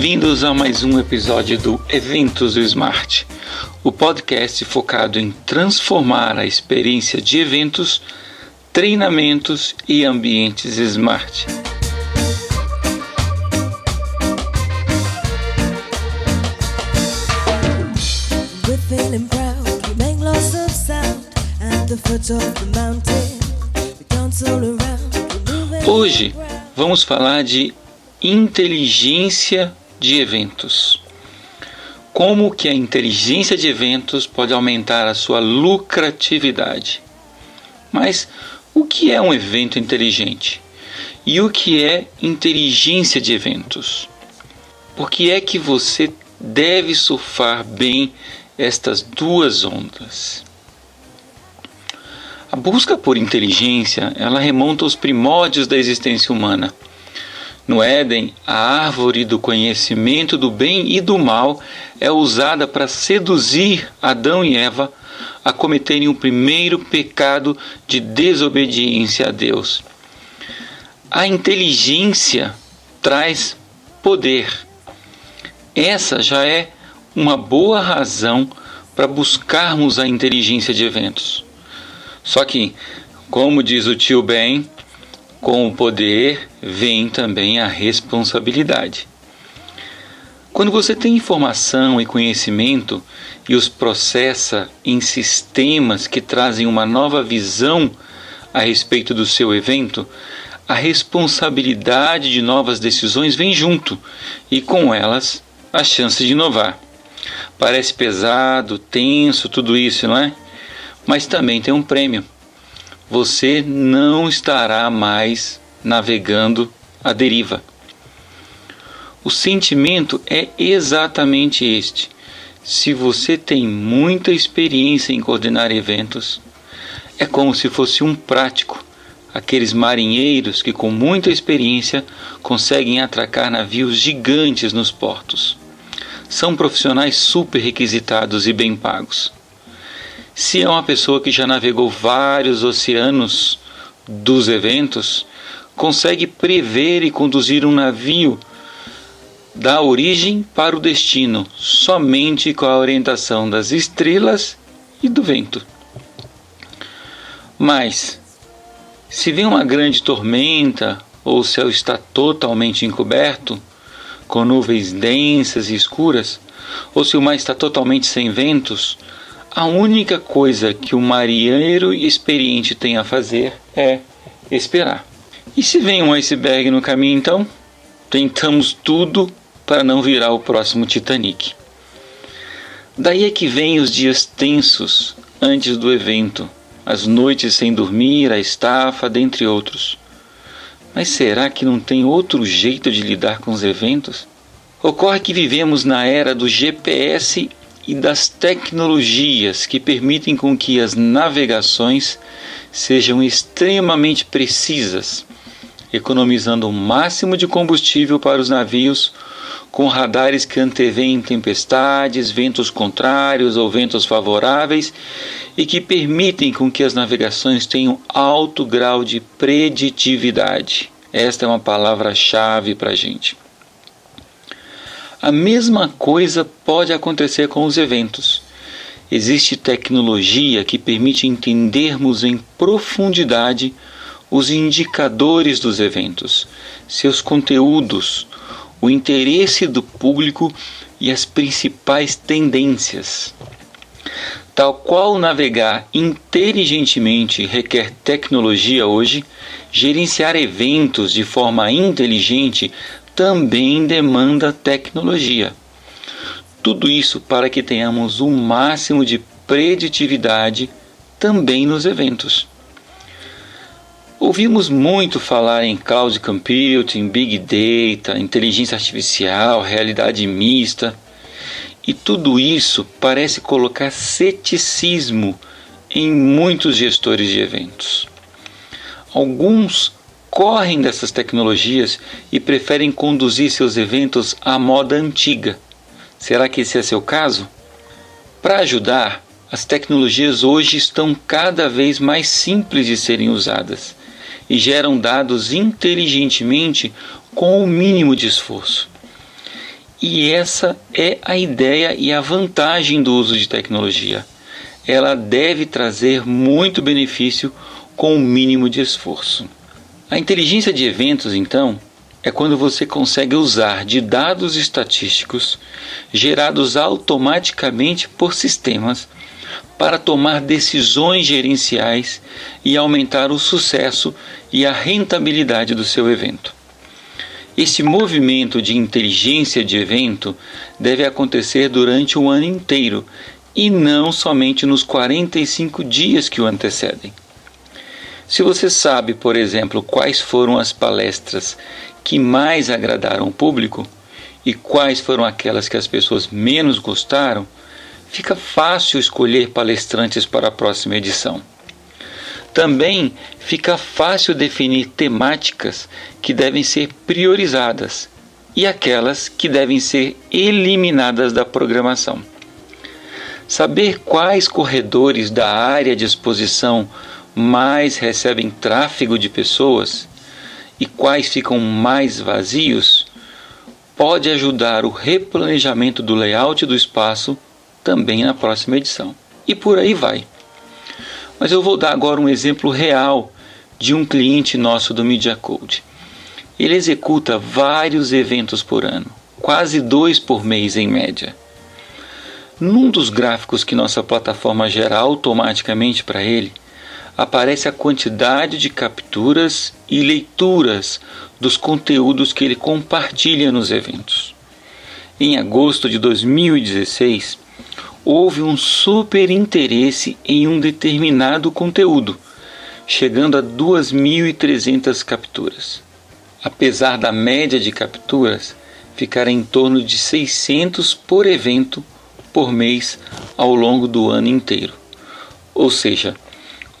Bem-vindos a mais um episódio do Eventos do Smart, o podcast focado em transformar a experiência de eventos, treinamentos e ambientes smart. Hoje vamos falar de inteligência de eventos. Como que a inteligência de eventos pode aumentar a sua lucratividade? Mas o que é um evento inteligente? E o que é inteligência de eventos? Por que é que você deve surfar bem estas duas ondas? A busca por inteligência, ela remonta aos primórdios da existência humana. No Éden, a árvore do conhecimento do bem e do mal é usada para seduzir Adão e Eva a cometerem o primeiro pecado de desobediência a Deus. A inteligência traz poder. Essa já é uma boa razão para buscarmos a inteligência de eventos. Só que, como diz o tio Ben, com o poder vem também a responsabilidade. Quando você tem informação e conhecimento e os processa em sistemas que trazem uma nova visão a respeito do seu evento, a responsabilidade de novas decisões vem junto e com elas a chance de inovar. Parece pesado, tenso, tudo isso, não é? Mas também tem um prêmio você não estará mais navegando à deriva. O sentimento é exatamente este. Se você tem muita experiência em coordenar eventos, é como se fosse um prático, aqueles marinheiros que com muita experiência conseguem atracar navios gigantes nos portos. São profissionais super requisitados e bem pagos. Se é uma pessoa que já navegou vários oceanos dos eventos, consegue prever e conduzir um navio da origem para o destino somente com a orientação das estrelas e do vento. Mas, se vem uma grande tormenta ou o céu está totalmente encoberto, com nuvens densas e escuras, ou se o mar está totalmente sem ventos, a única coisa que o marinheiro experiente tem a fazer é esperar. E se vem um iceberg no caminho, então? Tentamos tudo para não virar o próximo Titanic. Daí é que vem os dias tensos antes do evento, as noites sem dormir, a estafa, dentre outros. Mas será que não tem outro jeito de lidar com os eventos? Ocorre que vivemos na era do GPS e das tecnologias que permitem com que as navegações sejam extremamente precisas, economizando o máximo de combustível para os navios com radares que anteveem tempestades, ventos contrários ou ventos favoráveis e que permitem com que as navegações tenham alto grau de preditividade. Esta é uma palavra-chave para a gente. A mesma coisa pode acontecer com os eventos. Existe tecnologia que permite entendermos em profundidade os indicadores dos eventos, seus conteúdos, o interesse do público e as principais tendências. Tal qual navegar inteligentemente requer tecnologia hoje, gerenciar eventos de forma inteligente também demanda tecnologia. Tudo isso para que tenhamos o um máximo de preditividade também nos eventos. Ouvimos muito falar em cloud computing, big data, inteligência artificial, realidade mista, e tudo isso parece colocar ceticismo em muitos gestores de eventos. Alguns correm dessas tecnologias e preferem conduzir seus eventos à moda antiga. Será que esse é seu caso? Para ajudar, as tecnologias hoje estão cada vez mais simples de serem usadas e geram dados inteligentemente com o mínimo de esforço. E essa é a ideia e a vantagem do uso de tecnologia. Ela deve trazer muito benefício com o mínimo de esforço. A inteligência de eventos, então, é quando você consegue usar de dados estatísticos gerados automaticamente por sistemas para tomar decisões gerenciais e aumentar o sucesso e a rentabilidade do seu evento. Esse movimento de inteligência de evento deve acontecer durante o ano inteiro e não somente nos 45 dias que o antecedem. Se você sabe, por exemplo, quais foram as palestras que mais agradaram o público e quais foram aquelas que as pessoas menos gostaram, fica fácil escolher palestrantes para a próxima edição. Também fica fácil definir temáticas que devem ser priorizadas e aquelas que devem ser eliminadas da programação. Saber quais corredores da área de exposição mais recebem tráfego de pessoas e quais ficam mais vazios pode ajudar o replanejamento do layout do espaço também na próxima edição. E por aí vai. Mas eu vou dar agora um exemplo real de um cliente nosso do Media Code. Ele executa vários eventos por ano, quase dois por mês em média. Num dos gráficos que nossa plataforma gera automaticamente para ele, aparece a quantidade de capturas e leituras dos conteúdos que ele compartilha nos eventos. Em agosto de 2016, houve um super interesse em um determinado conteúdo, chegando a 2.300 capturas. Apesar da média de capturas ficar em torno de 600 por evento por mês ao longo do ano inteiro. Ou seja,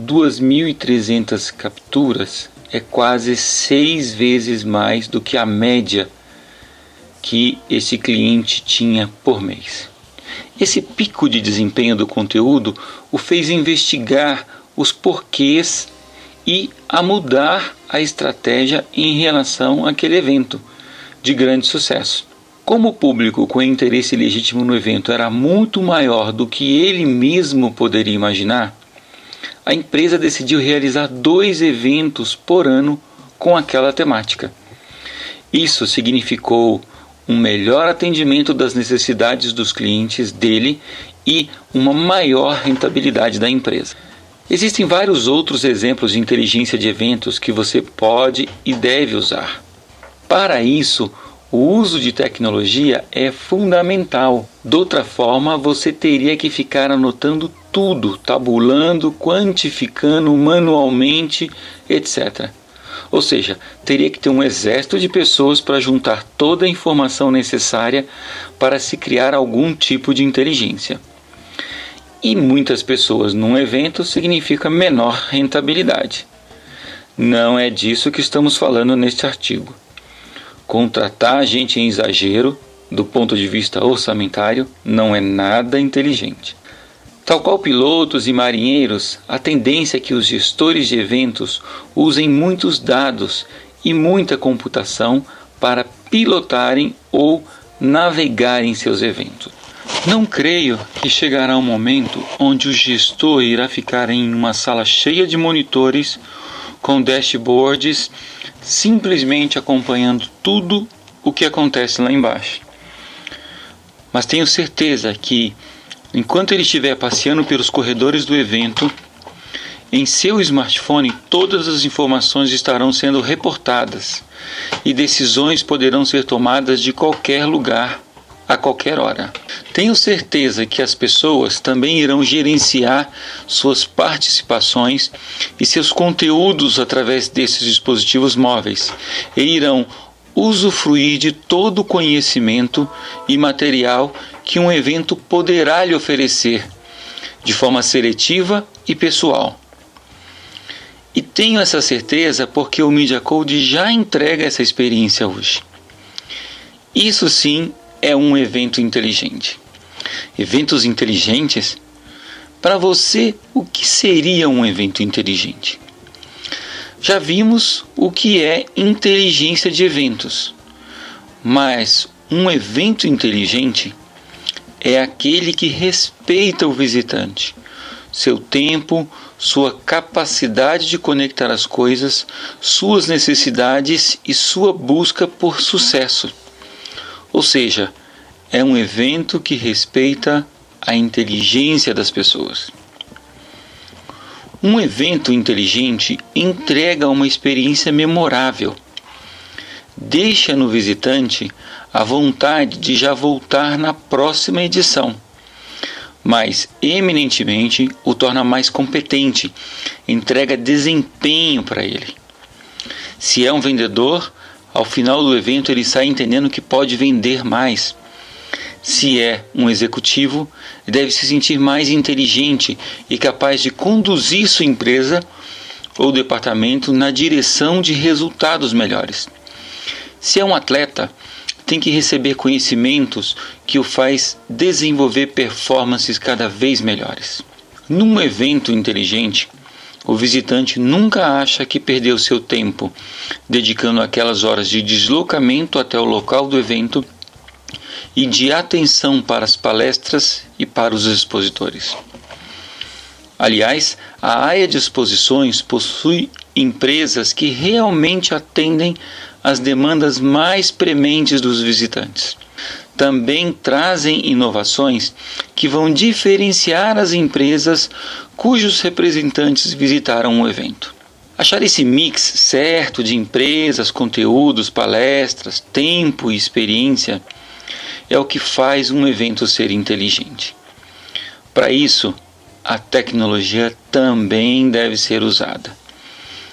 2.300 capturas é quase seis vezes mais do que a média que esse cliente tinha por mês. Esse pico de desempenho do conteúdo o fez investigar os porquês e a mudar a estratégia em relação àquele evento de grande sucesso. Como o público com interesse legítimo no evento era muito maior do que ele mesmo poderia imaginar, a empresa decidiu realizar dois eventos por ano com aquela temática. Isso significou um melhor atendimento das necessidades dos clientes dele e uma maior rentabilidade da empresa. Existem vários outros exemplos de inteligência de eventos que você pode e deve usar. Para isso, o uso de tecnologia é fundamental. De outra forma, você teria que ficar anotando tudo, tabulando, quantificando manualmente, etc. Ou seja, teria que ter um exército de pessoas para juntar toda a informação necessária para se criar algum tipo de inteligência. E muitas pessoas num evento significa menor rentabilidade. Não é disso que estamos falando neste artigo. Contratar gente em exagero, do ponto de vista orçamentário, não é nada inteligente. Tal qual pilotos e marinheiros, a tendência é que os gestores de eventos usem muitos dados e muita computação para pilotarem ou navegarem seus eventos. Não creio que chegará um momento onde o gestor irá ficar em uma sala cheia de monitores com dashboards simplesmente acompanhando tudo o que acontece lá embaixo. Mas tenho certeza que Enquanto ele estiver passeando pelos corredores do evento, em seu smartphone todas as informações estarão sendo reportadas e decisões poderão ser tomadas de qualquer lugar, a qualquer hora. Tenho certeza que as pessoas também irão gerenciar suas participações e seus conteúdos através desses dispositivos móveis e irão usufruir de todo o conhecimento e material que um evento poderá lhe oferecer, de forma seletiva e pessoal. E tenho essa certeza porque o Media Code já entrega essa experiência hoje. Isso sim é um evento inteligente. Eventos inteligentes? Para você, o que seria um evento inteligente? Já vimos o que é inteligência de eventos, mas Um evento inteligente é aquele que respeita o visitante, seu tempo, sua capacidade de conectar as coisas, suas necessidades e sua busca por sucesso. Ou seja, é um evento que respeita a inteligência das pessoas. Um evento inteligente entrega uma experiência memorável. Deixa no visitante a vontade de já voltar na próxima edição, mas eminentemente o torna mais competente, entrega desempenho para ele. Se é um vendedor, ao final do evento ele sai entendendo que pode vender mais se é um executivo, deve se sentir mais inteligente e capaz de conduzir sua empresa ou departamento na direção de resultados melhores. Se é um atleta, tem que receber conhecimentos que o faz desenvolver performances cada vez melhores. Num evento inteligente, o visitante nunca acha que perdeu seu tempo dedicando aquelas horas de deslocamento até o local do evento e de atenção para as palestras e para os expositores. Aliás, a área de exposições possui empresas que realmente atendem às demandas mais prementes dos visitantes. Também trazem inovações que vão diferenciar as empresas cujos representantes visitaram o evento. Achar esse mix certo de empresas, conteúdos, palestras, tempo e experiência é o que faz um evento ser inteligente. Para isso, a tecnologia também deve ser usada.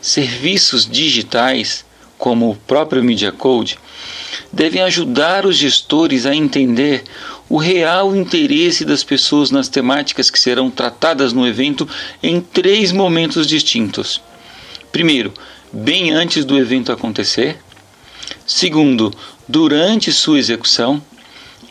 Serviços digitais, como o próprio Media Code, devem ajudar os gestores a entender o real interesse das pessoas nas temáticas que serão tratadas no evento em três momentos distintos. Primeiro, bem antes do evento acontecer. Segundo, durante sua execução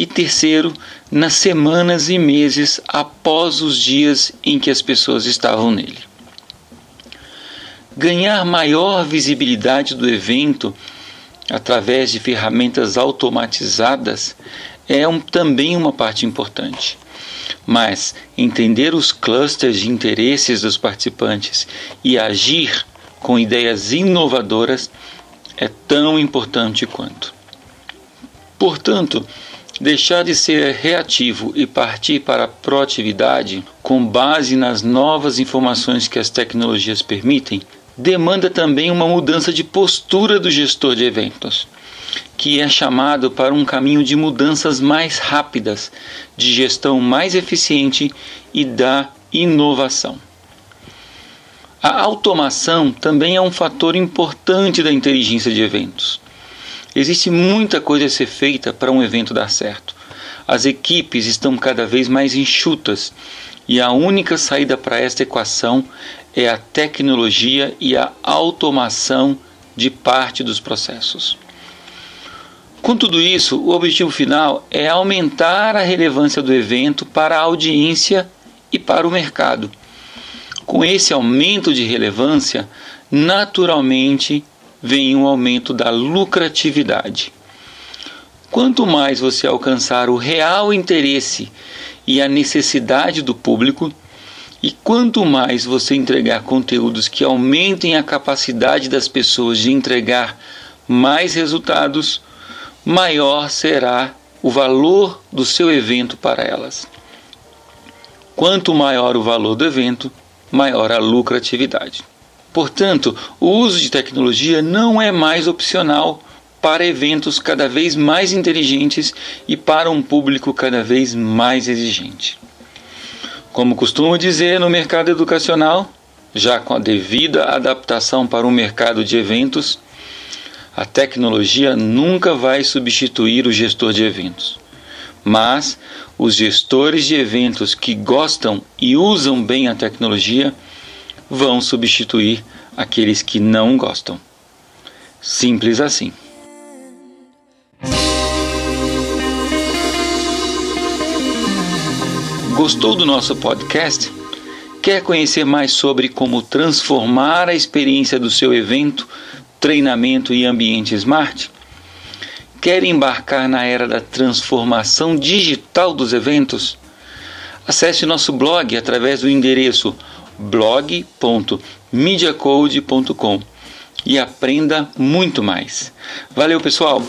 e terceiro, nas semanas e meses após os dias em que as pessoas estavam nele. Ganhar maior visibilidade do evento através de ferramentas automatizadas é um, também uma parte importante. Mas entender os clusters de interesses dos participantes e agir com ideias inovadoras é tão importante quanto. Portanto, Deixar de ser reativo e partir para a proatividade, com base nas novas informações que as tecnologias permitem, demanda também uma mudança de postura do gestor de eventos, que é chamado para um caminho de mudanças mais rápidas, de gestão mais eficiente e da inovação. A automação também é um fator importante da inteligência de eventos. Existe muita coisa a ser feita para um evento dar certo. As equipes estão cada vez mais enxutas e a única saída para esta equação é a tecnologia e a automação de parte dos processos. Com tudo isso, o objetivo final é aumentar a relevância do evento para a audiência e para o mercado. Com esse aumento de relevância, naturalmente vem um aumento da lucratividade. Quanto mais você alcançar o real interesse e a necessidade do público, e quanto mais você entregar conteúdos que aumentem a capacidade das pessoas de entregar mais resultados, maior será o valor do seu evento para elas. Quanto maior o valor do evento, maior a lucratividade. Portanto, o uso de tecnologia não é mais opcional para eventos cada vez mais inteligentes e para um público cada vez mais exigente. Como costumo dizer no mercado educacional, já com a devida adaptação para o mercado de eventos, a tecnologia nunca vai substituir o gestor de eventos. Mas os gestores de eventos que gostam e usam bem a tecnologia vão substituir aqueles que não gostam. Simples assim. Gostou do nosso podcast? Quer conhecer mais sobre como transformar a experiência do seu evento, treinamento e ambiente smart? Quer embarcar na era da transformação digital dos eventos? Acesse nosso blog através do endereço blog.mediacode.com e aprenda muito mais. Valeu, pessoal!